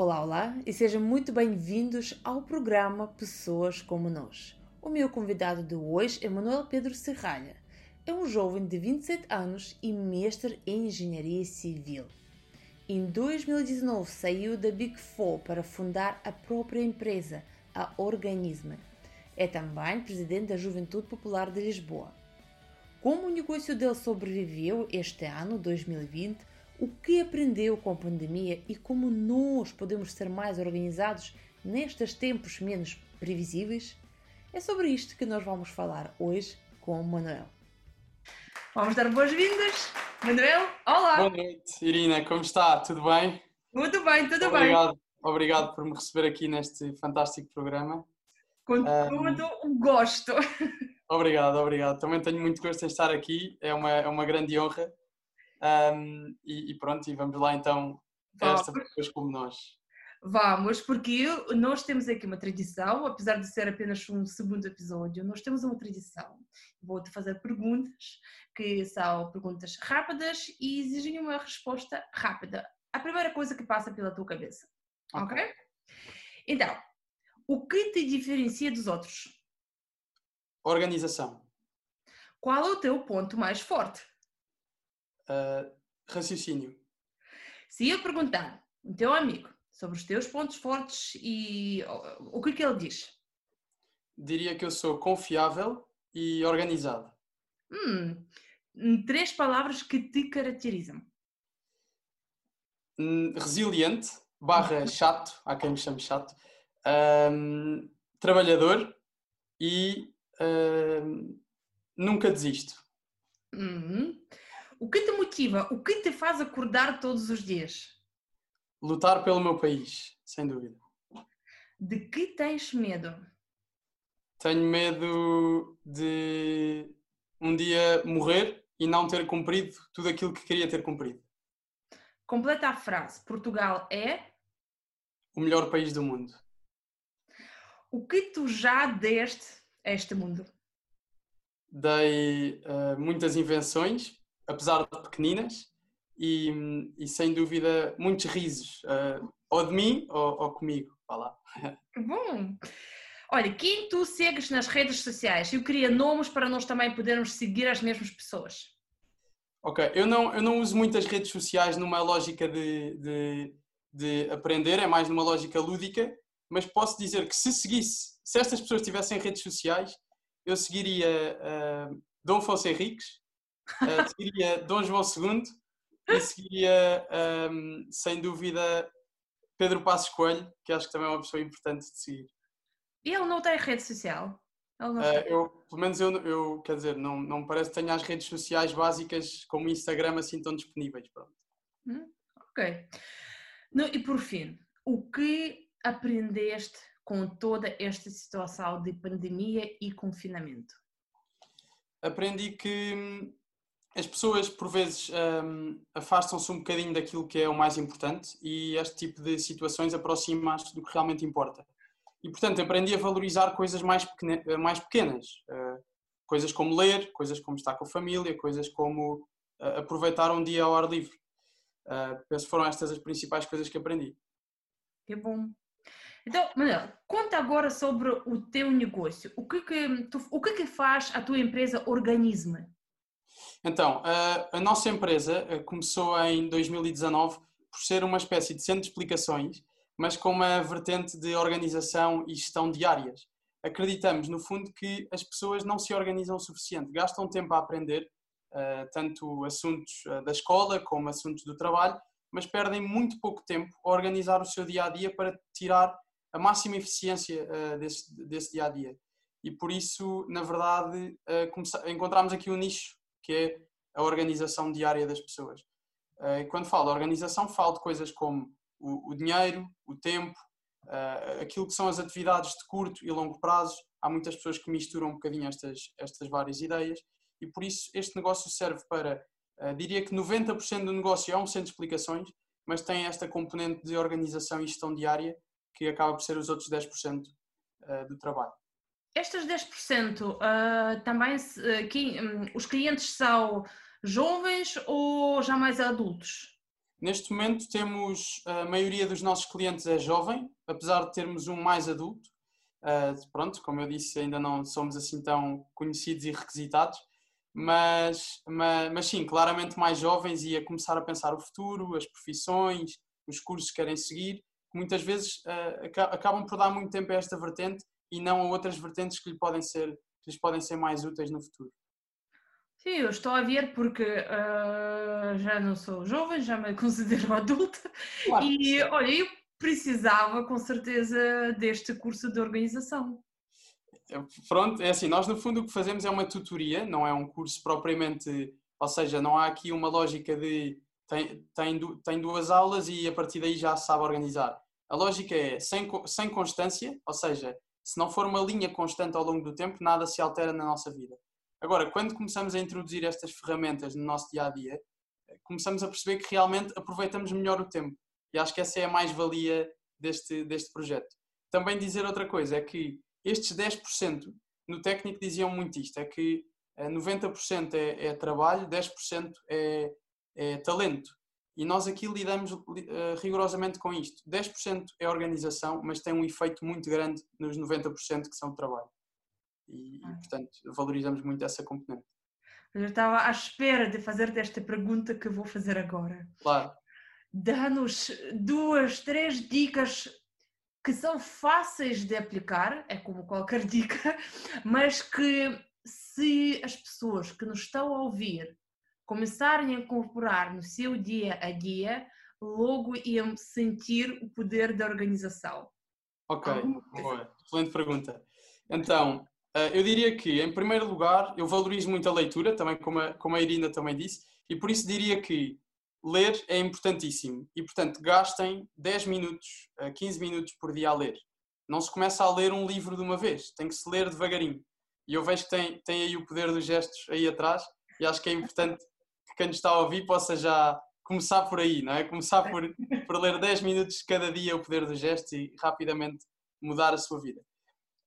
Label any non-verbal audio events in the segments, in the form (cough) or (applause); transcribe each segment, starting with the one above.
Olá, olá e sejam muito bem-vindos ao programa Pessoas como Nós. O meu convidado de hoje é Manuel Pedro Serralha. É um jovem de 27 anos e mestre em engenharia civil. Em 2019 saiu da Big Four para fundar a própria empresa, a Organisme. É também presidente da Juventude Popular de Lisboa. Como o negócio dele sobreviveu este ano, 2020, o que aprendeu com a pandemia e como nós podemos ser mais organizados nestes tempos menos previsíveis? É sobre isto que nós vamos falar hoje com o Manuel. Vamos dar boas-vindas. Manuel, olá! Boa noite, Irina, como está? Tudo bem? Tudo bem, tudo obrigado, bem. Obrigado por me receber aqui neste fantástico programa. Com um, todo o gosto. Obrigado, obrigado. Também tenho muito gosto em estar aqui, é uma, é uma grande honra um, e, e, pronto, e vamos lá então a esta pessoas como nós. Vamos, porque nós temos aqui uma tradição, apesar de ser apenas um segundo episódio, nós temos uma tradição. Vou-te fazer perguntas, que são perguntas rápidas e exigem uma resposta rápida. A primeira coisa que passa pela tua cabeça. Ok? okay? Então, o que te diferencia dos outros? Organização. Qual é o teu ponto mais forte? Uh, raciocínio. Se eu perguntar o teu amigo sobre os teus pontos fortes e o que é que ele diz? Diria que eu sou confiável e organizado. Hum, três palavras que te caracterizam. Hum, resiliente, barra (laughs) chato, há quem me chame chato, um, trabalhador e um, nunca desisto. Uhum. O que te motiva? O que te faz acordar todos os dias? Lutar pelo meu país, sem dúvida. De que tens medo? Tenho medo de um dia morrer e não ter cumprido tudo aquilo que queria ter cumprido. Completa a frase. Portugal é? O melhor país do mundo. O que tu já deste a este mundo? Dei uh, muitas invenções apesar de pequeninas, e, e sem dúvida muitos risos, uh, ou de mim ou, ou comigo. Vá lá. (laughs) Que bom! Olha, quem tu segues nas redes sociais? Eu queria nomes para nós também podermos seguir as mesmas pessoas. Ok, eu não, eu não uso muitas redes sociais numa lógica de, de, de aprender, é mais numa lógica lúdica, mas posso dizer que se seguisse, se estas pessoas tivessem redes sociais, eu seguiria uh, Dom Afonso Henriques, uh, seguiria Dom João II e seguiria, um, sem dúvida, Pedro Passos Coelho, que acho que também é uma pessoa importante de seguir. E ele não tem rede social? Uh, eu, pelo menos eu, eu, quer dizer, não, não me parece que tenha as redes sociais básicas como o Instagram assim tão disponíveis. Pronto. Hum, ok. No, e por fim, o que aprendeste com toda esta situação de pandemia e confinamento? Aprendi que hum, as pessoas por vezes um, afastam-se um bocadinho daquilo que é o mais importante e este tipo de situações aproxima-se do que realmente importa. E portanto aprendi a valorizar coisas mais, pequena, mais pequenas, uh, coisas como ler, coisas como estar com a família, coisas como uh, aproveitar um dia ao ar livre. Uh, penso que foram estas as principais coisas que aprendi. Que bom. Então, Manuel, conta agora sobre o teu negócio. O que que, tu, o que, que faz a tua empresa Organisme? Então, a, a nossa empresa eh, começou em 2019 por ser uma espécie de centro de explicações, mas com uma vertente de organização e gestão diárias. Acreditamos, no fundo, que as pessoas não se organizam o suficiente, gastam tempo a aprender, uh, tanto assuntos uh, da escola como assuntos do trabalho, mas perdem muito pouco tempo a organizar o seu dia a dia para tirar a máxima eficiência desse, desse dia a dia. E por isso, na verdade, encontramos aqui um nicho que é a organização diária das pessoas. Eh, e quando falo de organização, falo de coisas como o, dinheiro, o tempo, eh, aquilo que são as atividades de curto e longo prazo. Há muitas pessoas que misturam um bocadinho estas, estas várias ideias e por isso este negócio serve para, eh, diria que 90% do negócio é um centro de explicações, mas tem esta componente de organização e gestão diária que acaba por ser os outros 10% do trabalho. Estas 10% uh, ah, também uh, quem, um, os clientes são jovens ou já mais adultos? Neste momento temos a maioria dos nossos clientes é jovem, apesar de termos um mais adulto. Uh, pronto, como eu disse, ainda não somos assim tão conhecidos e requisitados, mas, mas, mas, sim, claramente mais jovens e a começar a pensar o futuro, as profissões, os cursos que querem seguir, que muitas vezes uh, acabam por dar muito tempo a esta vertente e não a outras vertentes que, lhe podem ser, que lhes podem ser mais úteis no futuro. Sim, eu estou a ver porque uh, já não sou jovem, já me (laughs) considero adulta claro. e olha, eu precisava com certeza deste curso de organização. Pronto, é assim, nós no fundo o que fazemos é uma tutoria, não é um curso propriamente, ou seja, não há aqui uma lógica de tem, tem, tem duas aulas e a partir daí já sabe organizar. A lógica é sem, sem constância, ou seja, se não for uma linha constante ao longo do tempo, nada se altera na nossa vida. Agora, quando começamos a introduzir estas ferramentas no nosso dia a dia, começamos a perceber que realmente aproveitamos melhor o tempo. E acho que essa é a mais-valia deste, deste projeto. Também dizer outra coisa é que estes 10%, no técnico diziam muito isto, é que 90% eh, é, é trabalho, 10% é, é talento. E nós aqui lidamos uh, rigorosamente com isto. 10% é organização, mas tem um efeito muito grande nos 90% que são trabalho e, ah. portanto, valorizamos muito essa componente. Eu estava à espera de fazer-te esta pergunta que vou fazer agora. Claro. Dá-nos duas, três dicas que são fáceis de aplicar, é como qualquer (laughs) dica, mas que se as pessoas que nos estão a ouvir começarem a incorporar no seu dia a dia, logo iam sentir o poder da organização. Ok, boa, excelente pergunta. Então, eh, eu diria que, em primeiro lugar, eu valorizo muito a leitura, também como a, como a Irina também disse, e por isso diria que ler é importantíssimo. E, portanto, gastem 10 minutos, 15 minutos por dia a ler. Não se começa a ler um livro de uma vez, tem que se ler devagarinho. E eu vejo que tem, tem aí o poder dos gestos aí atrás, e acho que é importante que quem está a ouvir possa já começar por aí, não é? Começar por, por ler 10 minutos cada dia o poder dos gestos e rapidamente mudar a sua vida.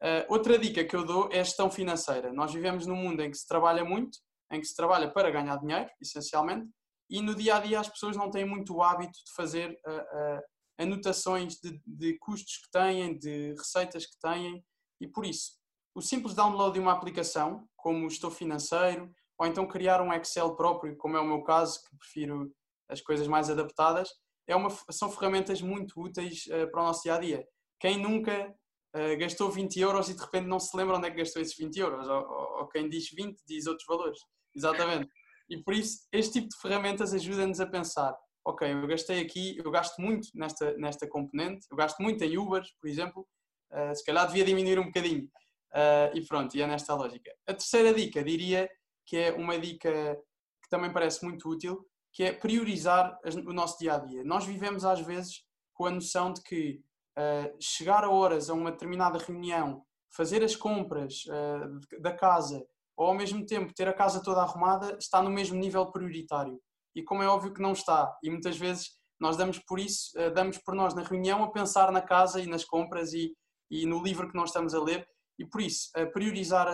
Uh, outra dica que eu dou é a gestão financeira. Nós vivemos num mundo em que se trabalha muito, em que se trabalha para ganhar dinheiro, essencialmente, e no dia a dia as pessoas não têm muito o hábito de fazer uh, uh, anotações de, de, custos que têm, de receitas que têm, e por isso, o simples download de uma aplicação, como o Estou Financeiro, ou então criar um Excel próprio, como é o meu caso, que prefiro as coisas mais adaptadas, é uma, são ferramentas muito úteis para o nosso dia a dia. Quem nunca uh, gastou 20 euros e de repente não se lembra onde é que gastou esses 20 euros, ou, ou quem diz 20 diz outros valores. Exatamente. E por isso, este tipo de ferramentas ajuda-nos a pensar: ok, eu gastei aqui, eu gasto muito nesta, nesta componente, eu gasto muito em Uber, por exemplo, uh, se calhar devia diminuir um bocadinho. Uh, e pronto, e é nesta lógica. A terceira dica, diria que é uma dica que também parece muito útil, que é priorizar o nosso dia a dia. Nós vivemos às vezes com a noção de que uh, chegar a horas a uma determinada reunião, fazer as compras uh, da casa ou ao mesmo tempo ter a casa toda arrumada está no mesmo nível prioritário. E como é óbvio que não está, e muitas vezes nós damos por isso, uh, damos por nós na reunião a pensar na casa e nas compras e, e no livro que nós estamos a ler, e por isso priorizar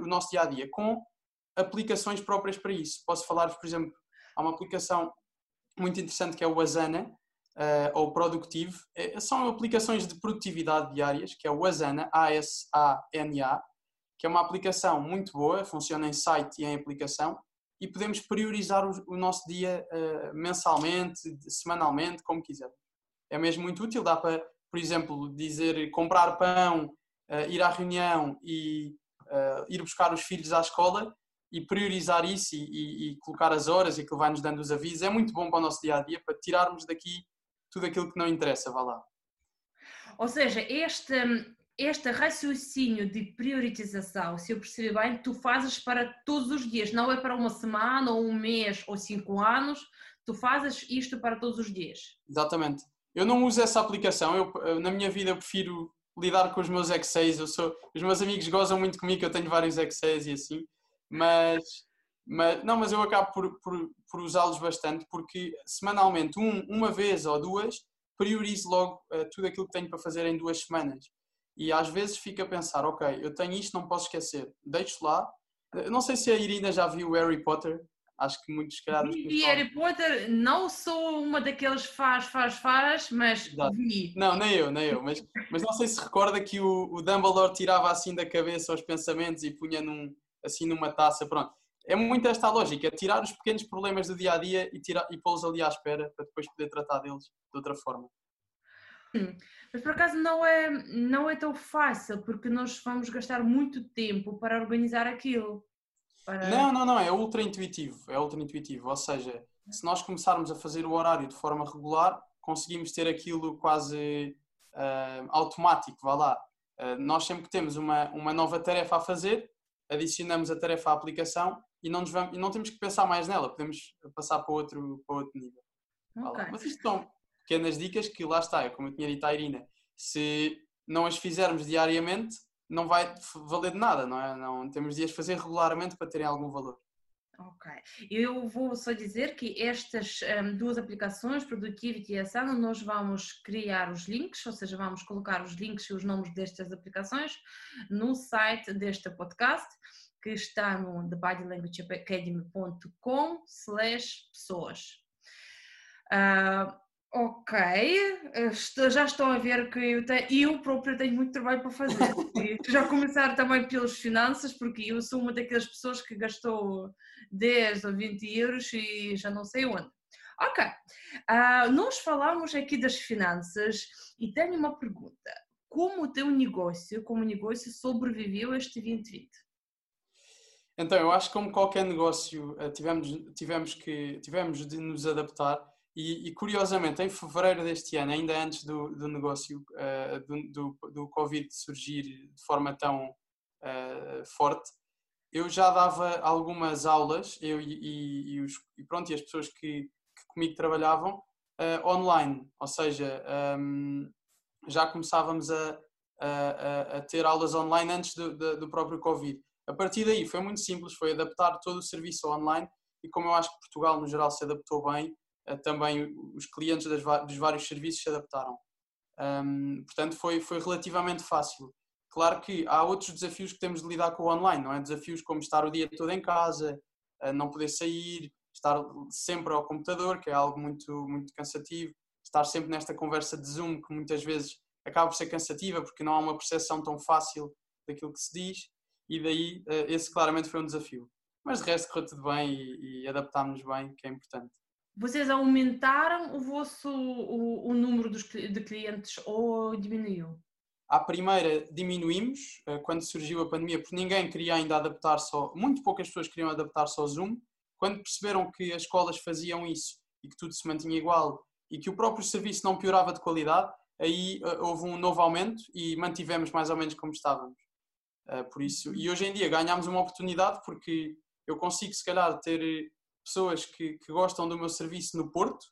o nosso dia a dia com aplicações próprias para isso. Posso falar-vos, por exemplo, há uma aplicação muito interessante que é o Asana, uh, ou Productive, é, são aplicações de produtividade diárias, que é o Asana, A-S-A-N-A, que é uma aplicação muito boa, funciona em site e em aplicação, e podemos priorizar o, o nosso dia uh, mensalmente, semanalmente, como quiser. É mesmo muito útil, dá para, por exemplo, dizer comprar pão, uh, ir à reunião e ir buscar os filhos à escola e priorizar isso e, e, e, colocar as horas e que vai nos dando os avisos é muito bom para o nosso dia a dia para tirarmos daqui tudo aquilo que não interessa, vá lá. Ou seja, este, este raciocínio de priorização, se eu perceber bem, tu fazes para todos os dias, não é para uma semana, ou um mês, ou cinco anos, tu fazes isto para todos os dias. Exatamente. Eu não uso essa aplicação, eu, na minha vida eu prefiro lidar com os meus Excels, eu sou, os meus amigos gozam muito comigo, eu tenho vários Excels e assim, mas mas, não, mas eu acabo por, por, por usá-los bastante porque semanalmente, um, uma vez ou duas, priorizo logo uh, tudo aquilo que tenho para fazer em duas semanas. E às vezes fico a pensar, ok, eu tenho isto, não posso esquecer, deixo lá. Eu não sei se a Irina já viu Harry Potter, Acho que muitos, se calhar... Vi Harry Potter, não sou uma daqueles faz, faz, faz, mas Exato. vi. Não, nem eu, nem eu. Mas, mas não sei se recorda que o, o Dumbledore tirava assim da cabeça os pensamentos e punha num, assim numa taça, pronto. É muito esta a lógica, é tirar os pequenos problemas do dia a dia e, tirar, e pô-los ali à espera para depois poder tratar deles de outra forma. Hum, mas por acaso não é, não é tão fácil, porque nós vamos gastar muito tempo para organizar aquilo. Para... Não, não, não, é ultra intuitivo, é ultra intuitivo. Ou seja, se nós começarmos a fazer o horário de forma regular, conseguimos ter aquilo quase uh, automático, vá lá. Uh, nós sempre que temos uma, uma nova tarefa a fazer, adicionamos a tarefa à aplicação e não, vamos, e não temos que pensar mais nela, podemos passar para outro, para outro nível. Okay. Mas isto são pequenas dicas que lá está, como eu tinha dito à Irina, se não as fizermos diariamente, não vai valer de nada, não é? Não, temos de as fazer regularmente para terem algum valor. Ok. Eu vou só dizer que estas um, duas aplicações, Productivity e Asana, nós vamos criar os links, ou seja, vamos colocar os links e os nomes destas aplicações no site deste podcast, que está no thebodylanguageacademy.com slash pessoas. Uh, Ok, já estão a ver que eu, tenho, eu própria tenho muito trabalho para fazer. (laughs) já começar também pelas finanças, porque eu sou uma daquelas pessoas que gastou 10 ou 20 euros e já não sei onde. Ok, uh, nós falamos aqui das finanças e tenho uma pergunta. Como o teu negócio, como negócio, sobreviveu a este 2020? Então, eu acho que como qualquer negócio, eh, tivemos, tivemos, que, tivemos de nos adaptar e, e, curiosamente, em fevereiro deste ano, ainda antes do, do negócio uh, do, do, do, Covid surgir de forma tão uh, forte, eu já dava algumas aulas, eu e, e, e, os, pronto, e as pessoas que, que comigo trabalhavam, uh, online. Ou seja, um, ehm, já começávamos a, a, a, ter aulas online antes do, do, do próprio Covid. A partir daí foi muito simples, foi adaptar todo o serviço online e como eu acho que Portugal no geral se adaptou bem, também os clientes das, dos vários serviços se adaptaram. Um, portanto, foi, foi relativamente fácil. Claro que há outros desafios que temos de lidar com o online, não é? Desafios como estar o dia todo em casa, não poder sair, estar sempre ao computador, que é algo muito, muito cansativo, estar sempre nesta conversa de Zoom, que muitas vezes acaba por ser cansativa, porque não há uma percepção tão fácil daquilo que se diz, e daí eh, esse claramente foi um desafio. Mas de resto correu tudo bem e, e adaptámos-nos bem, que é importante. Vocês aumentaram o vosso o, o número dos, de clientes ou diminuiu? À primeira diminuímos eh, quando surgiu a pandemia, porque ninguém queria ainda adaptar-se, muito poucas pessoas queriam adaptar-se ao Zoom. Quando perceberam que as escolas faziam isso e que tudo se mantinha igual e que o próprio serviço não piorava de qualidade, aí eh, houve um novo aumento e mantivemos mais ou menos como estávamos. Eh, por isso, e hoje em dia ganhamos uma oportunidade porque eu consigo se calhar ter pessoas que, que gostam do meu serviço no Porto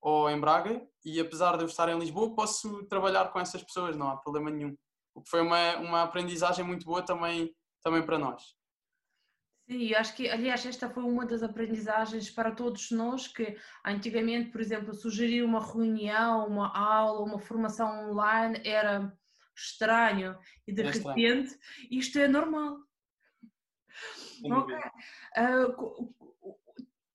ou em Braga e apesar de eu estar em Lisboa posso trabalhar com essas pessoas, não há problema nenhum. O que foi uma, uma aprendizagem muito boa também, também para nós. Sim, acho que, aliás, esta foi uma das aprendizagens para todos nós que antigamente, por exemplo, sugerir uma reunião, uma aula, uma formação online era estranho e de é repente estranho. isto é normal. Okay. Uh,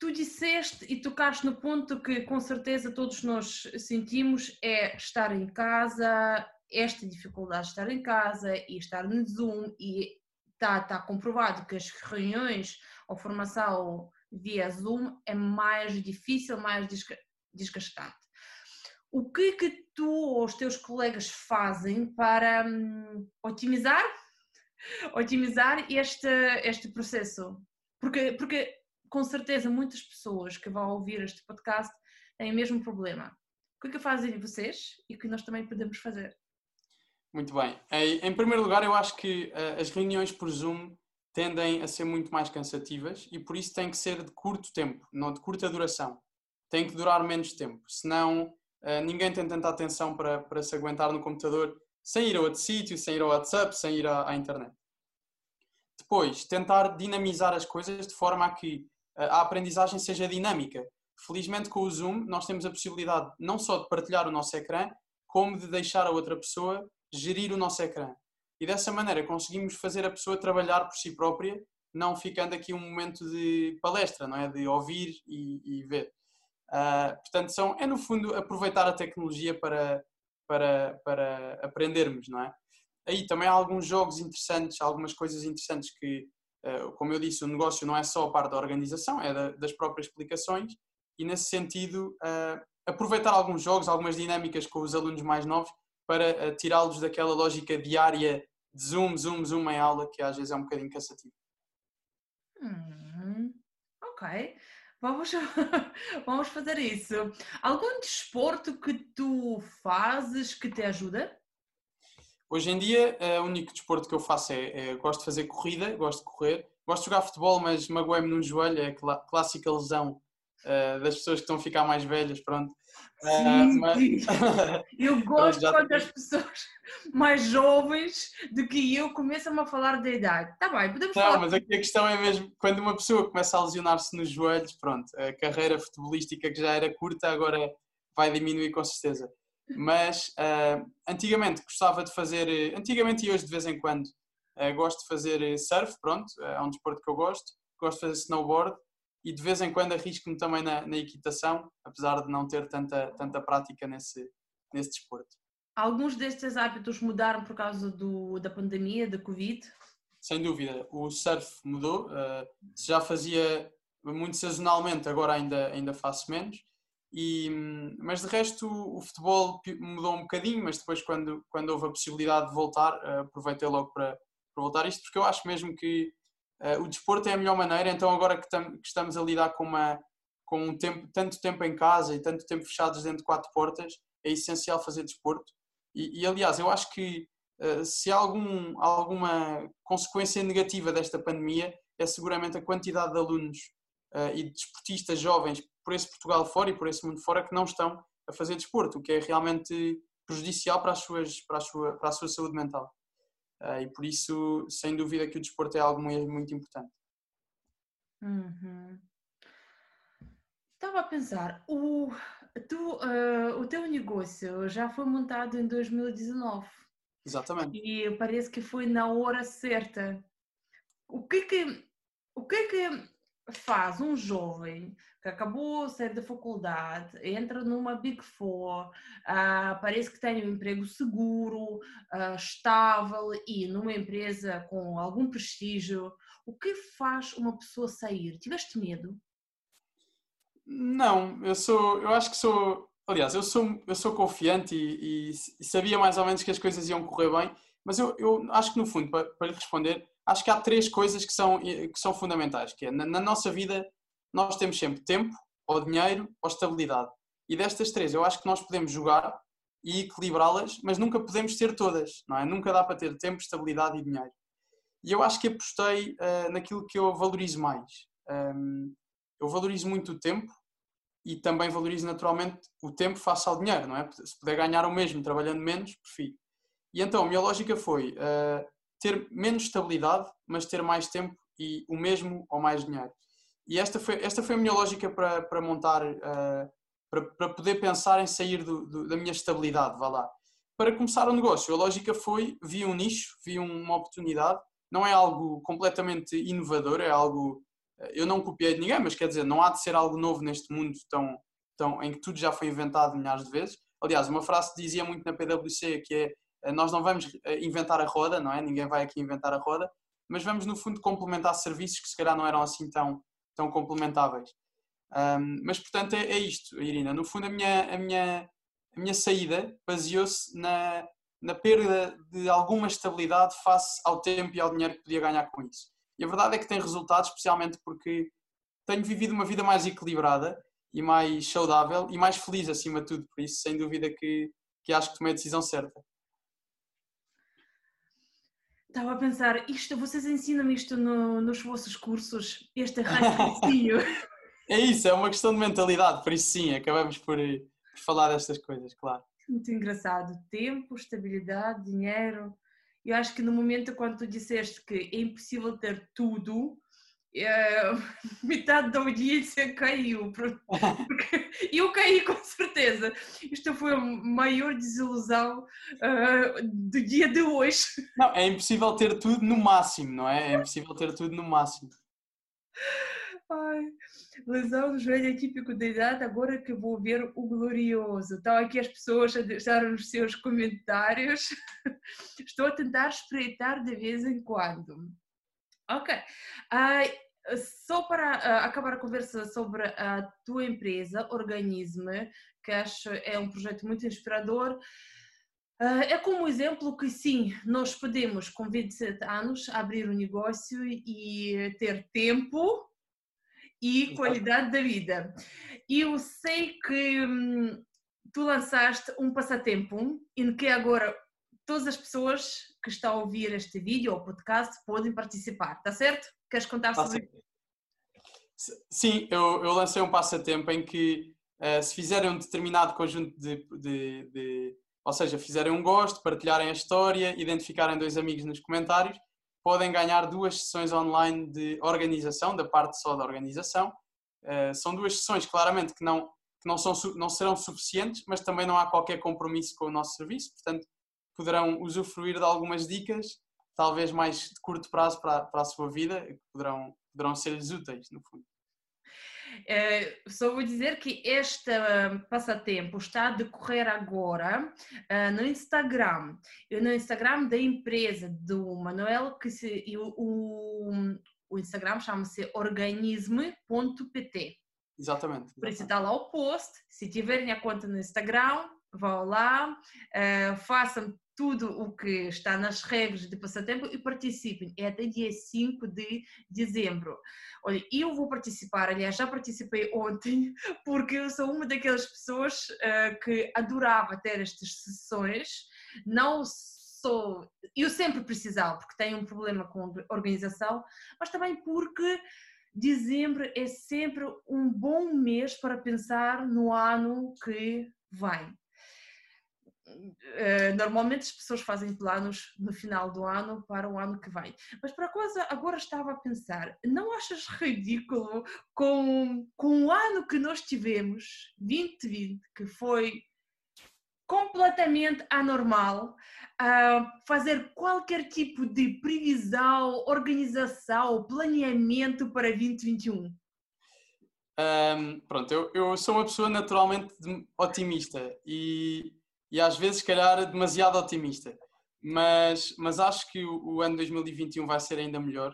tu disseste e tocaste no ponto que com certeza todos nós sentimos é estar em casa, esta dificuldade de estar em casa e estar no Zoom e está tá comprovado que as reuniões ou formação via Zoom é mais difícil, mais desgastante. O que que tu ou os teus colegas fazem para hum, otimizar (laughs) otimizar este, este processo? Porque, porque com certeza muitas pessoas que vão ouvir este podcast têm o mesmo problema. O que é que fazem vocês e o que nós também podemos fazer? Muito bem. Em primeiro lugar, eu acho que eh, as reuniões por Zoom tendem a ser muito mais cansativas e por isso tem que ser de curto tempo, não de curta duração. Tem que durar menos tempo, senão eh, ninguém tem tanta atenção para, para se aguentar no computador sem ir a outro sítio, sem ir ao WhatsApp, sem ir à, à internet. Depois, tentar dinamizar as coisas de forma a que a aprendizagem seja dinâmica. Felizmente com o Zoom nós temos a possibilidade não só de partilhar o nosso ecrã, como de deixar a outra pessoa gerir o nosso ecrã. E dessa maneira conseguimos fazer a pessoa trabalhar por si própria não ficando aqui um momento de palestra, não é? De ouvir e, e ver. Uh, portanto, são, é no fundo aproveitar a tecnologia para, para, para aprendermos, não é? Aí também há alguns jogos interessantes, algumas coisas interessantes que, como eu disse, o negócio não é só a parte da organização, é da, das próprias explicações e nesse sentido uh, aproveitar alguns jogos, algumas dinâmicas com os alunos mais novos para tirá-los daquela lógica diária de zoom, zoom, zoom em aula que às vezes é um bocadinho cansativo. Hum, ok. Vamos, (laughs) vamos fazer isso. Algum desporto que tu fazes que te ajuda? Hoje em dia, o único desporto que eu faço é, é gosto de fazer corrida, gosto de correr, gosto de jogar futebol, mas magoei-me no joelho, é a clássica lesão uh, das pessoas que estão a ficar mais velhas, pronto. Sim, uh, mas... (laughs) Eu gosto quando as pessoas mais jovens do que eu começam a falar da idade. Está bem, podemos Não, falar. mas aqui a questão é mesmo, quando uma pessoa começa a lesionar-se nos joelhos, pronto, a carreira futebolística que já era curta agora vai diminuir com certeza. Mas uh, antigamente gostava de fazer, antigamente e hoje de vez em quando, uh, gosto de fazer surf, pronto, é um desporto que eu gosto, gosto de fazer snowboard e de vez em quando arrisco-me também na, na, equitação, apesar de não ter tanta, tanta prática nesse, nesse desporto. Alguns destes hábitos mudaram por causa do, da pandemia, da Covid? Sem dúvida, o surf mudou, uh, já fazia muito sazonalmente, agora ainda, ainda faço menos, e, mas de resto o futebol mudou um bocadinho, mas depois quando, quando houve a possibilidade de voltar, uh, aproveitei logo para, para voltar isto, porque eu acho mesmo que uh, o desporto é a melhor maneira, então agora que, tam, que estamos a lidar com, uma, com um tempo, tanto tempo em casa e tanto tempo fechados dentro de quatro portas, é essencial fazer desporto. E, e aliás, eu acho que uh, se há algum, alguma consequência negativa desta pandemia, é seguramente a quantidade de alunos uh, e de desportistas jovens por esse Portugal fora e por esse mundo fora que não estão a fazer desporto, o que é realmente prejudicial para, as suas, para, a, sua, para a sua saúde mental. Uh, e por isso, sem dúvida, que o desporto é algo muito, muito importante. Uhum. Estava a pensar, o, tu, uh, o teu negócio já foi montado em 2019. Exatamente. E parece que foi na hora certa. O que que, o que, que faz um jovem que acabou de sair da faculdade, entra numa Big Four, uh, parece que tem um emprego seguro, uh, estável e numa empresa com algum prestígio, o que faz uma pessoa sair? Tiveste medo? Não, eu sou, eu acho que sou, aliás, eu sou, eu sou confiante e, e, e sabia mais ou menos que as coisas iam correr bem, mas eu, eu acho que no fundo, para, para lhe responder, acho que há três coisas que são, que são fundamentais, que é, na, na nossa vida nós temos sempre tempo, ou dinheiro, ou estabilidade. E destas três, eu acho que nós podemos jogar e equilibrá-las, mas nunca podemos ter todas, não é? Nunca dá para ter tempo, estabilidade e dinheiro. E eu acho que apostei uh, naquilo que eu valorizo mais. Um, eu valorizo muito o tempo e também valorizo naturalmente o tempo face ao dinheiro, não é? Se puder ganhar o mesmo trabalhando menos, prefiro. E então a minha lógica foi uh, ter menos estabilidade, mas ter mais tempo e o mesmo ou mais dinheiro. E esta foi, esta foi a minha lógica para, para montar, uh, para, para poder pensar em sair do, do, da minha estabilidade, vá lá. Para começar o negócio, a lógica foi, vi um nicho, vi uma oportunidade, não é algo completamente inovador, é algo, eh, eu não copiei de ninguém, mas quer dizer, não há de ser algo novo neste mundo tão, tão, em que tudo já foi inventado milhares de vezes. Aliás, uma frase que dizia muito na PwC que é, nós não vamos inventar a roda, não é? Ninguém vai aqui inventar a roda, mas vamos no fundo complementar serviços que se calhar não eram assim tão, tão complementáveis. Um, mas portanto é, é, isto, Irina. No fundo, a minha, a minha, a minha saída baseou-se na, na perda de alguma estabilidade face ao tempo e ao dinheiro que podia ganhar com isso. E a verdade é que tem resultados, especialmente porque tenho vivido uma vida mais equilibrada e mais saudável e mais feliz acima de tudo. Por isso, sem dúvida que, que acho que tomei a decisão certa. Estava a pensar, isto, vocês ensinam isto no, nos vossos cursos, este raciocínio. (laughs) é isso, é uma questão de mentalidade, por isso sim, acabamos por, por falar destas coisas, claro. Muito engraçado. Tempo, estabilidade, dinheiro. Eu acho que no momento quando tu disseste que é impossível ter tudo, é, metade da audiência caiu. Porque eu caí com certeza. Isto foi a maior desilusão uh, do dia de hoje. Não, é impossível ter tudo no máximo, não é? É impossível ter tudo no máximo. Ai, lesão do joelho é típico da idade, agora que vou ver o glorioso. Estão aqui as pessoas a deixar os seus comentários. Estou a tentar espreitar de vez em quando. Ok. Uh, só para uh, acabar a conversa sobre a tua empresa, Organisme, que acho é um projeto muito inspirador. Uh, é como exemplo que sim, nós podemos com 27 anos abrir um negócio e ter tempo e qualidade da vida. E eu sei que hum, tu lançaste um passatempo em que agora todas as pessoas que estão a ouvir este vídeo ou podcast podem participar, está certo? Queres contar sobre isso? Sim, eu, eu, lancei um passatempo em que uh, se fizerem um determinado conjunto de, de, de, ou seja, fizerem um gosto, partilharem a história, identificarem dois amigos nos comentários, podem ganhar duas sessões online de organização, da parte só da organização. Uh, são duas sessões, claramente, que não, que não, são, não serão suficientes, mas também não há qualquer compromisso com o nosso serviço, portanto, poderão usufruir de algumas dicas, talvez mais de curto prazo para, para a sua vida, que poderão, poderão ser-lhes úteis, no fundo. Uh, só vou dizer que este uh, passatempo está a decorrer agora uh, no Instagram. No Instagram da empresa do Manuel, que se, o, o Instagram chama-se organismo.pt. Exatamente. Por isso está lá o post. Se tiverem a conta no Instagram, vão lá, uh, façam tudo o que está nas regras de passatempo e participem. É até dia 5 de dezembro. Olha, eu vou participar, aliás, já participei ontem, (laughs) porque eu sou uma daquelas pessoas uh, que adorava ter estas sessões, não sou, eu sempre precisava, porque tenho um problema com organização, mas também porque dezembro é sempre um bom mês para pensar no ano que vem. Uh, normalmente as pessoas fazem planos no final do ano para o ano que vem. Mas para a coisa, agora estava a pensar, não achas ridículo com, com o ano que nós tivemos, 2020, que foi completamente anormal, uh, fazer qualquer tipo de previsão, organização, planeamento para 2021? Um, pronto, eu, eu sou uma pessoa naturalmente otimista e e às vezes, se calhar, demasiado otimista. Mas, mas acho que o, o ano 2021 vai ser ainda melhor,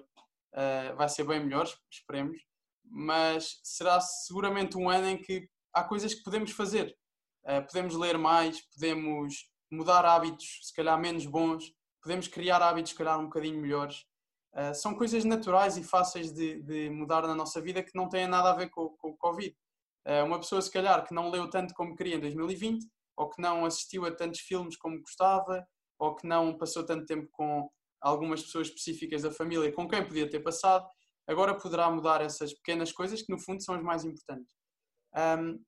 uh, vai ser bem melhor, esperemos. Mas será seguramente um ano em que há coisas que podemos fazer. Uh, podemos ler mais, podemos mudar hábitos, se calhar menos bons, podemos criar hábitos, se calhar, um bocadinho melhores. Uh, são coisas naturais e fáceis de, de, mudar na nossa vida que não têm nada a ver com, com o Covid. Uh, uma pessoa, se calhar, que não leu tanto como queria em 2020, ou que não assistiu a tantos filmes como gostava, ou que não passou tanto tempo com algumas pessoas específicas da família com quem podia ter passado, agora poderá mudar essas pequenas coisas que no fundo são as mais importantes. Um,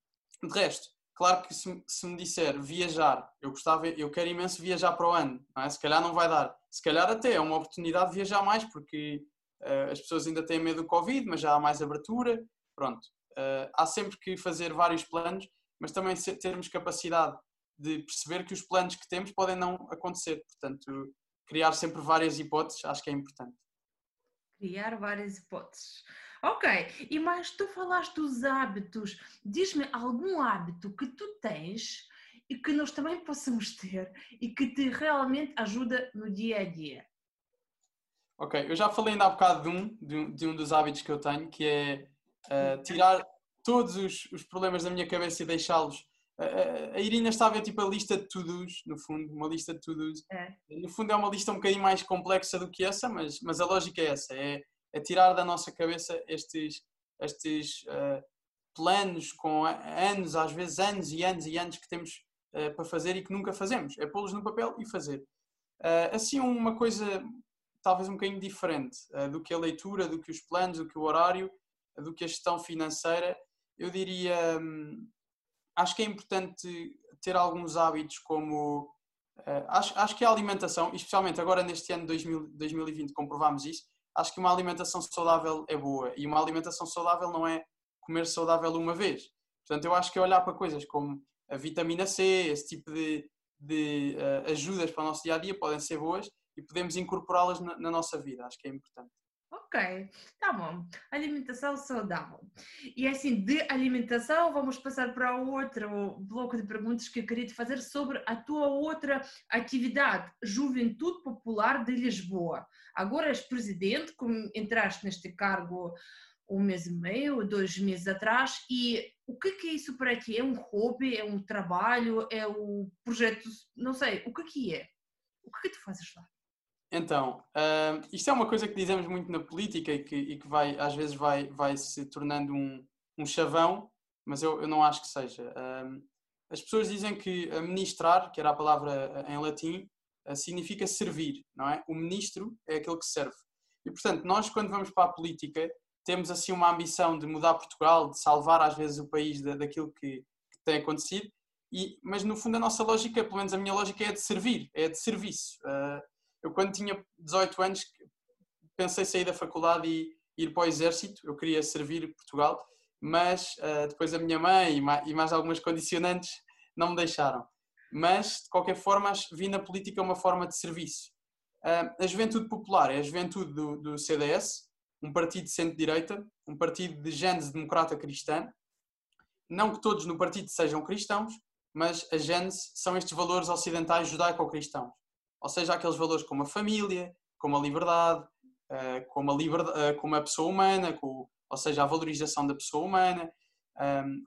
de resto, claro que se, se, me disser viajar, eu gostava, eu quero imenso viajar para o ano, é? se calhar não vai dar, se calhar até é uma oportunidade de viajar mais, porque uh, as pessoas ainda têm medo do Covid, mas já há mais abertura, pronto. Uh, há sempre que fazer vários planos mas também termos capacidade de perceber que os planos que temos podem não acontecer. Portanto, criar sempre várias hipóteses acho que é importante. Criar várias hipóteses. Ok, e mais tu falaste dos hábitos. Diz-me algum hábito que tu tens e que nós também possamos ter e que te realmente ajuda no dia a dia. Ok, eu já falei ainda há bocado de um, de um, de um dos hábitos que eu tenho, que é uh, tirar todos os, os problemas da minha cabeça e deixá-los. A, a Irina estava a tipo a lista de to-dos, no fundo, uma lista de to-dos. É. No fundo é uma lista um bocadinho mais complexa do que essa, mas, mas a lógica é essa, é, é tirar da nossa cabeça estes, estes uh, planos com anos, às vezes anos e anos e anos que temos uh, para fazer e que nunca fazemos. É pô-los no papel e fazer. Uh, assim, uma coisa talvez um bocadinho diferente do que a leitura, do que os planos, do que o horário, do que a gestão financeira, eu diria, hum, acho que é importante ter alguns hábitos como, uh, acho, acho que a alimentação, especialmente agora neste ano de 2020 comprovámos isso, acho que uma alimentação saudável é boa. E uma alimentação saudável não é comer saudável uma vez. Portanto, eu acho que é olhar para coisas como a vitamina C, esse tipo de, de uh, ajudas para o nosso dia a dia podem ser boas e podemos incorporá-las na, na nossa vida. Acho que é importante. Ok, tá bom. Alimentação saudável. E assim, de alimentação, vamos passar para outro bloco de perguntas que eu queria te fazer sobre a tua outra atividade, Juventude Popular de Lisboa. Agora és presidente, como entraste neste cargo um mês e meio, dois meses atrás, e o que é isso para ti? É um hobby, é um trabalho, é um projeto, não sei, o que é é? O que é que tu fazes lá? Então, uh, isto é uma coisa que dizemos muito na política e que, e que vai, às vezes vai, vai se tornando um, um chavão, mas eu, eu não acho que seja. Uh, as pessoas dizem que ministrar, que era a palavra em latim, uh, significa servir, não é? O ministro é aquele que serve. E, portanto, nós, quando vamos para a política, temos assim uma ambição de mudar Portugal, de salvar às vezes o país da, daquilo que, que, tem acontecido, e, mas no fundo a nossa lógica, pelo menos a minha lógica, é de servir, é de serviço. Uh, eu quando tinha 18 anos pensei sair da faculdade e ir para o exército, eu queria servir Portugal, mas uh, depois a minha mãe e mais, algumas condicionantes não me deixaram. Mas, de qualquer forma, vi na política uma forma de serviço. Uh, a Juventude Popular é a juventude do, do CDS, um partido de centro-direita, um partido de gênese democrata cristã. Não que todos no partido sejam cristãos, mas a gênese são estes valores ocidentais judaico-cristãos ou seja, aqueles valores como a família, como a liberdade, eh, como a, eh, como a pessoa humana, ou seja, a valorização da pessoa humana,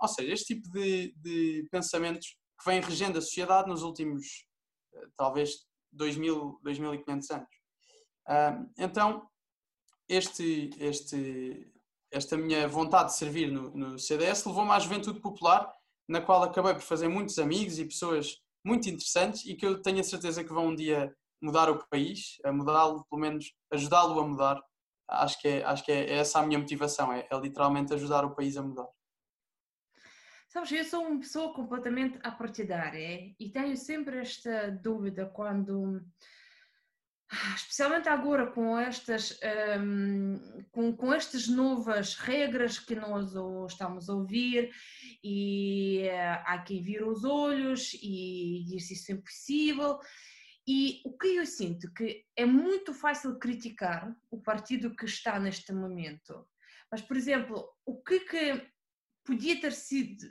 ou seja, este tipo de, de pensamentos que vêm regendo a sociedade nos últimos, eh, talvez, 2000, 2500 anos. Então, este, este, esta minha vontade de servir no, no CDS levou-me à juventude popular, na qual acabei por fazer muitos amigos e pessoas muito interessantes e que eu tenho a certeza que vão um dia mudar o país, a mudá-lo, pelo menos ajudá-lo a mudar. Acho que, é, acho que é, é essa a minha motivação, é, é literalmente ajudar o país a mudar. Sabes, eu sou uma pessoa completamente apartidária e tenho sempre esta dúvida quando especialmente agora com estas, um, com, com estas novas regras que nós estamos a ouvir e uh, há quem vira os olhos e diz isso é impossível. E o que eu sinto que é muito fácil criticar o partido que está neste momento. Mas por exemplo o que que podia ter sido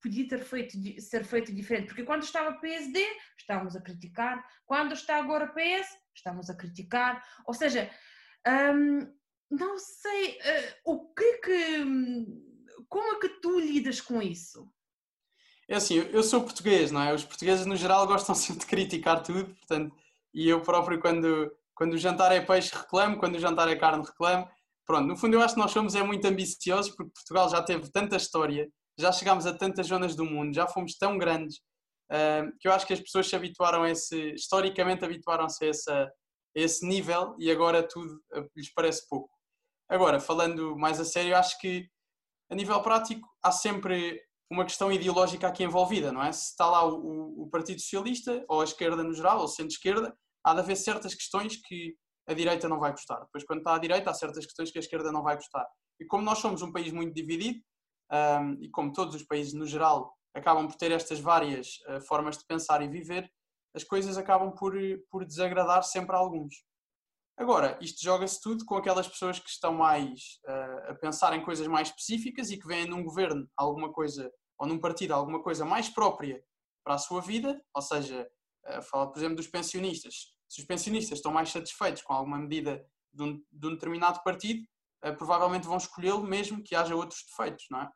podia ter feito ser feito diferente? Porque quando estava PSD estávamos a criticar. Quando está agora PS estamos a criticar. Ou seja, hum, não sei uh, o que que. Como é que tu lidas com isso? É assim, eu sou português, não é? Os portugueses, no geral, (laughs) gostam sempre de criticar tudo, portanto, e eu próprio, quando, quando o jantar é peixe, reclamo, quando o jantar é carne, reclamo. Pronto, no fundo, eu acho que nós somos é muito ambiciosos, porque Portugal já teve tanta história, já chegámos a tantas zonas do mundo, já fomos tão grandes, que eu acho que as pessoas se habituaram a esse, historicamente habituaram-se a, a esse nível e agora tudo eh, lhes parece pouco. Agora, falando mais a sério, acho que a nível prático há sempre uma questão ideológica aqui envolvida, não é? Se está lá o, o Partido Socialista, ou a esquerda no geral, ou centro-esquerda, há de haver certas questões que a direita não vai gostar. Depois, quando está à direita, há certas questões que a esquerda não vai gostar. E como nós somos um país muito dividido, um, e como todos os países no geral acabam por ter estas várias uh, formas de pensar e viver, as coisas acabam por, por desagradar sempre a alguns. Agora, isto joga-se tudo com aquelas pessoas que estão mais uh, a pensar em coisas mais específicas e que veem num governo alguma coisa, ou num partido alguma coisa mais própria para a sua vida, ou seja, uh, fala, por exemplo, dos pensionistas. Se os pensionistas estão mais satisfeitos com alguma medida de um, de um determinado partido, uh, provavelmente vão escolhê-lo mesmo que haja outros defeitos, não é?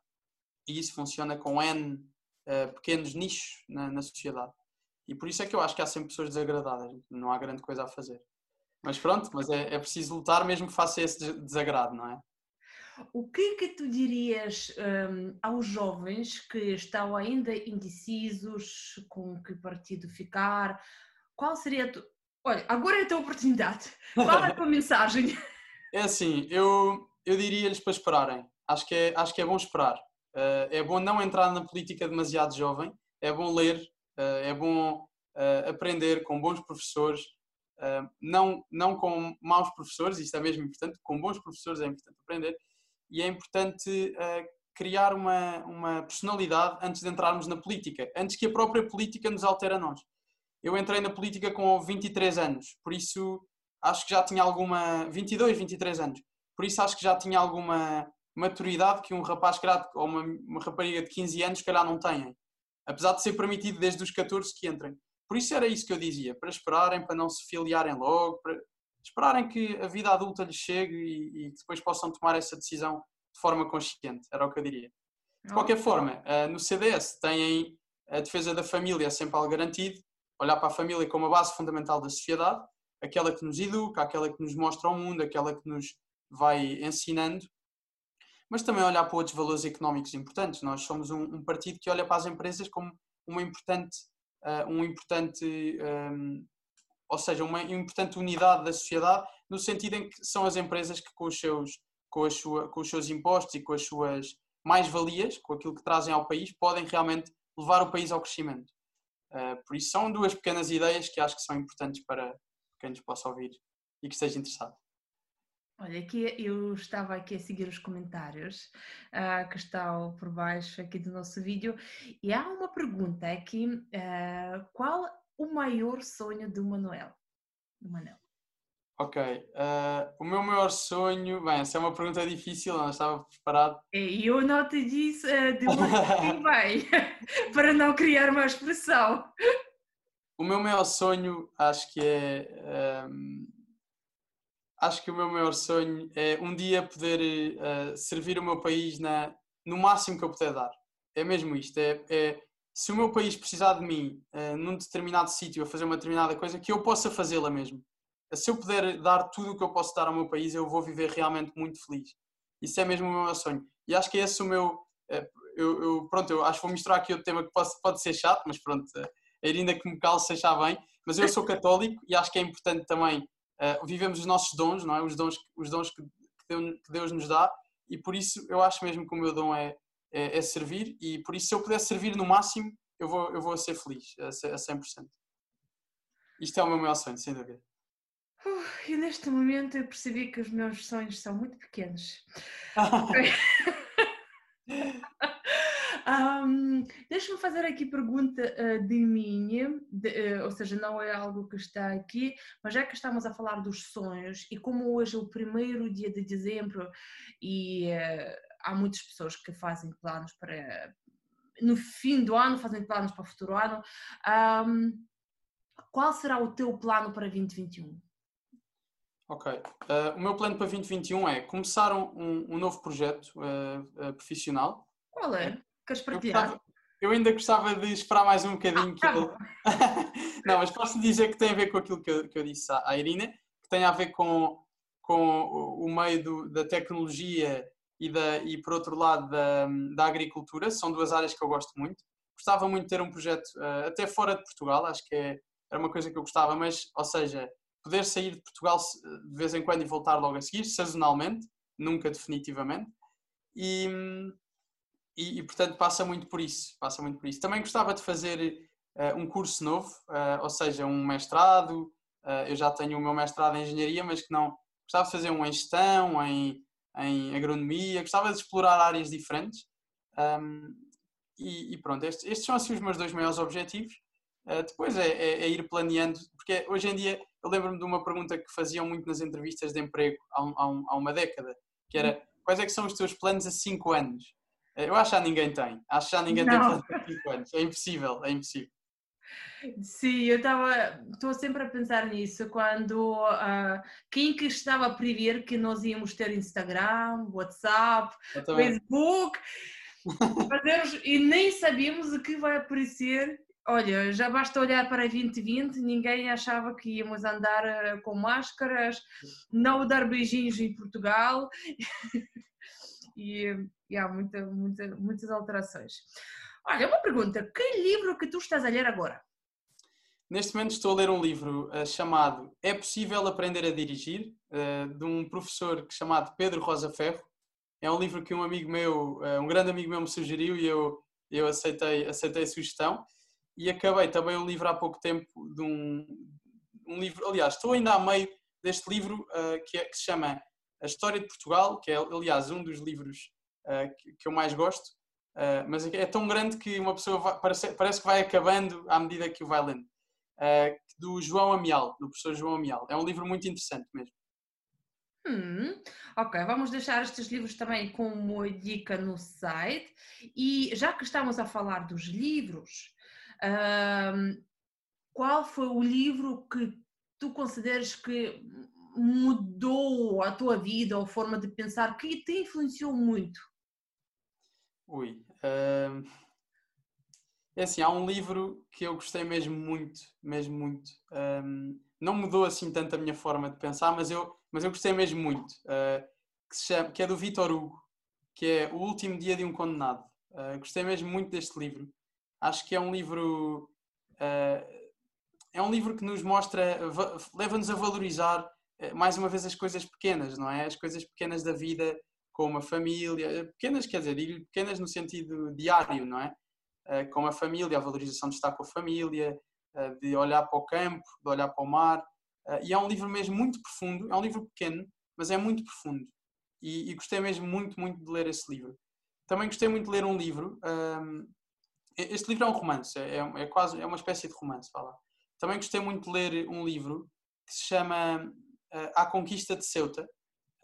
E isso funciona com N uh, pequenos nichos na, na, sociedade. E por isso é que eu acho que há sempre pessoas desagradadas, não há grande coisa a fazer. Mas pronto, mas é, é preciso lutar mesmo que faça esse desagrado, não é? O que é que tu dirias um, aos jovens que estão ainda indecisos com que partido ficar? Qual seria a tu... Olha, agora é a tua oportunidade. (laughs) Qual é a tua mensagem? É assim, eu, eu diria-lhes para esperarem. Acho que é, acho que é bom esperar. Uh, é bom não entrar na política demasiado jovem, é bom ler, uh, é bom uh, aprender com bons professores, não, não com maus professores, isto é mesmo importante, com bons professores é importante aprender, e é importante criar uma, uma personalidade antes de entrarmos na política, antes que a própria política nos altere a nós. Eu entrei na política com 23 anos, por isso acho que já tinha alguma. 22, 23 anos, por isso acho que já tinha alguma maturidade que um rapaz ou uma, uma rapariga de 15 anos, calhar, não têm. Apesar de ser permitido desde os 14 que entrem. Por isso era isso que eu dizia, para esperarem, para não se filiarem logo, para esperarem que a vida adulta lhes chegue e, e depois possam tomar essa decisão de forma consciente, era o que eu diria. De qualquer forma, eh, no CDS têm a defesa da família sempre algo garantido, olhar para a família como a base fundamental da sociedade, aquela que nos educa, aquela que nos mostra o mundo, aquela que nos vai ensinando, mas também olhar para outros valores económicos importantes. Nós somos um, um partido que olha para as empresas como uma importante, uh, um importante um, ehm, ou seja, uma importante unidade da sociedade, no sentido em que são as empresas que com os seus, com, as sua, com os seus impostos e com as suas mais-valias, com aquilo que trazem ao país, podem realmente levar o país ao crescimento. Uh, por isso são duas pequenas ideias que acho que são importantes para quem nos possa ouvir e que esteja interessado. Olha, aqui eu estava aqui a seguir os comentários uh, que estão por baixo aqui do nosso vídeo e há uma pergunta aqui, uh, qual o maior sonho do Manuel? Do Manuel. Ok, uh, o meu maior sonho, bem, essa é uma pergunta difícil, não estava preparado. E eu não te disse de (laughs) onde vai, (laughs) para não criar uma expressão. O meu maior sonho, acho que é... Um acho que o meu maior sonho é um dia poder uh, servir o meu país na, no máximo que eu puder dar. É mesmo isto. É, é se o meu país precisar de mim uh, num determinado sítio a fazer uma determinada coisa, que eu possa fazê-la mesmo. Se eu puder dar tudo o que eu posso dar ao meu país, eu vou viver realmente muito feliz. Isso é mesmo o meu sonho. E acho que é esse o meu. Uh, eu, eu, pronto, eu acho que vou misturar aqui outro tema que pode, pode ser chato, mas pronto, a Irina que me cale se achar bem. Mas eu sou católico e acho que é importante também uh, vivemos os nossos dons, não é? Os dons, os dons que, que Deus nos dá e por isso eu acho mesmo que o meu dom é, é, é, servir e por isso se eu puder servir no máximo eu vou, eu vou ser feliz a, a 100%. Isto é o meu maior sonho, sem dúvida. Uh, e neste momento eu percebi que os meus sonhos são muito pequenos. (laughs) (laughs) Um, Deixa-me fazer aqui pergunta uh, de minha, de, uh, ou seja, não é algo que está aqui, mas já que estamos a falar dos sonhos e como hoje é o primeiro dia de dezembro e uh, há muitas pessoas que fazem planos para no fim do ano, fazem planos para o futuro ano, um, qual será o teu plano para 2021? Ok. Uh, o meu plano para 2021 é começar um, um novo projeto uh, uh, profissional. Qual é? Queres partilhar? Eu, eu, ainda gostava de esperar mais um bocadinho. Ah, ele... (laughs) Não, mas posso dizer que tem a ver com aquilo que eu, que eu disse à Irina, que tem a ver com, com o meio do, da tecnologia e, da, e, por outro lado, da, da agricultura. São duas áreas que eu gosto muito. Gostava muito de ter um projeto uh, até fora de Portugal, acho que é, era uma coisa que eu gostava, mas, ou seja, poder sair de Portugal de vez em quando e voltar logo a seguir, sazonalmente, nunca definitivamente. E, e, e, portanto passa muito por isso, passa muito por isso. Também gostava de fazer uh, um curso novo, uh, ou seja, um mestrado. Uh, eu já tenho o meu mestrado em engenharia, mas que não gostava de fazer um em gestão, em, em agronomia, gostava de explorar áreas diferentes. Um, e, e, pronto, estes, estes, são assim os meus dois maiores objetivos. depois é, é, é, ir planeando, porque hoje em dia eu lembro-me de uma pergunta que faziam muito nas entrevistas de emprego há, um, há, um, há uma década, que era quais é que são os teus planos a 5 anos? Eu acho que já ninguém tem. Acho que já ninguém não. tem 5 anos. É impossível, é impossível. Sim, eu estava, estou sempre a pensar nisso quando uh, quem que estava a prever que nós íamos ter Instagram, WhatsApp, Facebook, fazermos, e nem sabíamos o que vai aparecer. Olha, já basta olhar para 2020, ninguém achava que íamos andar uh, com máscaras, não dar beijinhos em Portugal. (laughs) e, e há muita, muita, muitas alterações. Olha, uma pergunta: que livro que tu estás a ler agora? Neste momento estou a ler um livro uh, chamado É Possível Aprender a Dirigir, uh, de um professor chamado Pedro Rosa Ferro. É um livro que um amigo meu, uh, um grande amigo meu me sugeriu e eu, eu aceitei, aceitei a sugestão. E acabei também um livro há pouco tempo de um, um livro, aliás, estou ainda a meio deste livro que, é, que, se chama A História de Portugal, que é, aliás, um dos livros que, que, eu mais gosto, uh, mas é tão grande que uma pessoa vai, parece, parece, que vai acabando à medida que o vai lendo. do João Amial, do professor João Amial. É um livro muito interessante mesmo. Hum, ok, vamos deixar estes livros também como dica no site. E já que estamos a falar dos livros, qual foi o livro que tu consideres que mudou a tua vida ou forma de pensar, que te influenciou muito? Ui, uh, é assim, há um livro que eu gostei mesmo muito, mesmo muito. Não mudou assim tanto a minha forma de pensar, mas eu, mas eu gostei mesmo muito. Uh, que, chama, que é do Vitor Hugo, que é O Último Dia de um Condenado. Uh, gostei mesmo muito deste livro. Acho que é um livro uh, é um livro que nos mostra, leva-nos a valorizar eh, mais uma vez as coisas pequenas, não é? As coisas pequenas da vida, como a família, pequenas, quer dizer, pequenas no sentido diário, não é? Eh, como a família, a valorização de estar com a família, eh, de olhar para o campo, de olhar para o mar. E é um livro mesmo muito profundo, é um livro pequeno, mas é muito profundo. E, e gostei mesmo muito, muito de ler esse livro. Também gostei muito de ler um livro. Um, este livro é um romance, é, é, quase é uma espécie de romance, vá lá. Também gostei muito de ler um livro que se chama A Conquista de Ceuta,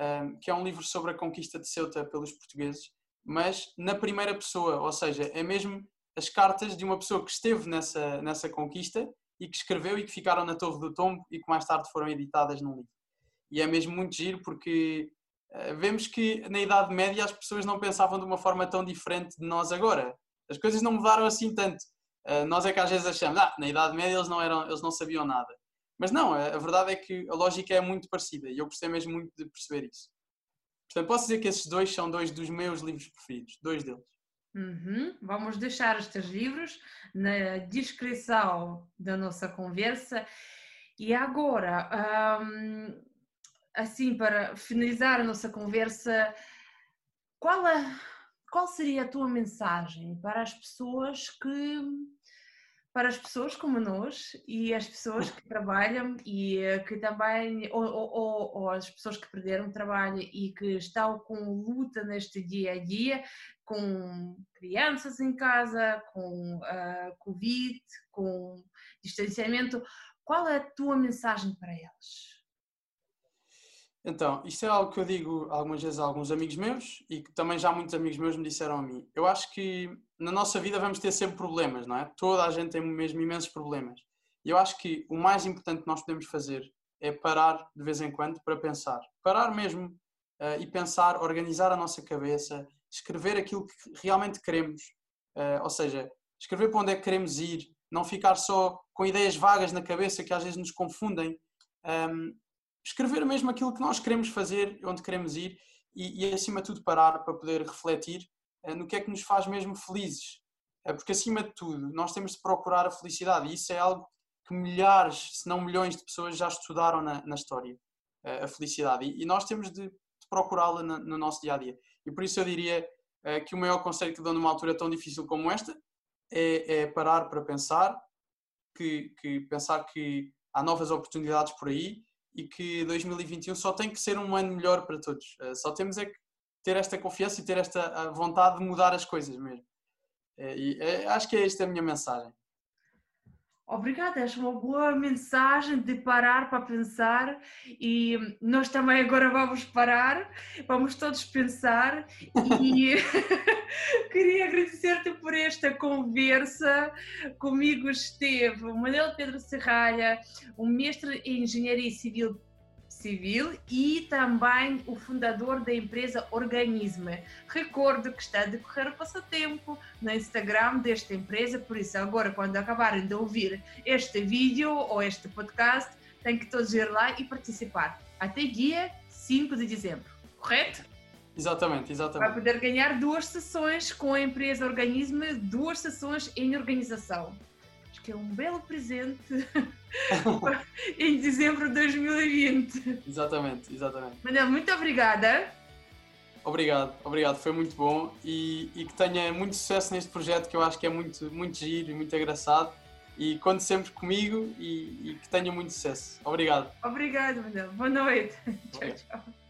uh, que é um livro sobre a conquista de Ceuta pelos portugueses, mas na primeira pessoa, ou seja, é mesmo as cartas de uma pessoa que esteve nessa, nessa conquista e que escreveu e que ficaram na Torre do Tombo e que mais tarde foram editadas num livro. E é mesmo muito giro porque uh, vemos que na Idade Média as pessoas não pensavam de uma forma tão diferente de nós agora. As coisas não mudaram assim tanto. Uh, nós é que às vezes achamos, ah, na Idade Média eles não, eram, eles não sabiam nada. Mas não, a, verdade é que a lógica é muito parecida e eu gostei mesmo muito de perceber isso. Portanto, posso dizer que esses dois são dois dos meus livros preferidos, dois deles. Uhum. Vamos deixar estes livros na descrição da nossa conversa. E agora, um, assim, para finalizar a nossa conversa, qual, a, qual seria a tua mensagem para as pessoas que para as pessoas como nós e as pessoas que trabalham e eh, que também, ou, ou, ou, as pessoas que perderam trabalho e que estão com luta neste dia a dia, com crianças em casa, com uh, Covid, com distanciamento, qual é a tua mensagem para eles? Então, isto é algo que eu digo algumas vezes a alguns amigos meus e que também já muitos amigos meus me disseram a mim. Eu acho que na nossa vida vamos ter sempre problemas, não é? Toda a gente tem mesmo imensos problemas. E eu acho que o mais importante que nós podemos fazer é parar de vez em quando para pensar. Parar mesmo uh, e pensar, organizar a nossa cabeça, escrever aquilo que realmente queremos. Uh, ou seja, escrever para onde é que queremos ir, não ficar só com ideias vagas na cabeça que às vezes nos confundem. Um, escrever mesmo aquilo que nós queremos fazer, onde queremos ir e, e acima de tudo, parar para poder refletir no que é que nos faz mesmo felizes. Uh, porque, acima de tudo, nós temos de procurar a felicidade e isso é algo que milhares, se não milhões de pessoas já estudaram na, na história, uh, a felicidade. E, e, nós temos de, de procurá-la no, no nosso dia a dia. E por isso eu diria que o maior conselho que dou numa altura tão difícil como esta é, é parar para pensar, que, que pensar que há novas oportunidades por aí e que 2021 só tem que ser um ano melhor para todos. Eh, só temos é que ter esta confiança e ter esta vontade de mudar as coisas mesmo. Eh, e eh, acho que é esta a minha mensagem. Obrigada, és uma boa mensagem de parar para pensar e nós também agora vamos parar, vamos todos pensar e (laughs) queria agradecer-te por esta conversa. Comigo esteve o Manuel Pedro Serralha, um mestre em Engenharia Civil Civil e também o fundador da empresa Organisme. Recordo que está a decorrer o passatempo no Instagram desta empresa, por isso agora quando acabarem de ouvir este vídeo ou este podcast, tem que todos ir lá e participar. Até dia 5 de dezembro, correto? Exatamente, exatamente. Vai poder ganhar duas sessões com a empresa Organisme, duas sessões em organização que é um belo presente (laughs) em dezembro de 2020. Exatamente, exatamente. Manel, muito obrigada. Obrigado, obrigado, foi muito bom e, e, que tenha muito sucesso neste projeto que eu acho que é muito, muito giro e muito engraçado e conte sempre comigo e, e que tenha muito sucesso. Obrigado. Obrigado, Manuel. Boa noite. (laughs) Tchau, tchau.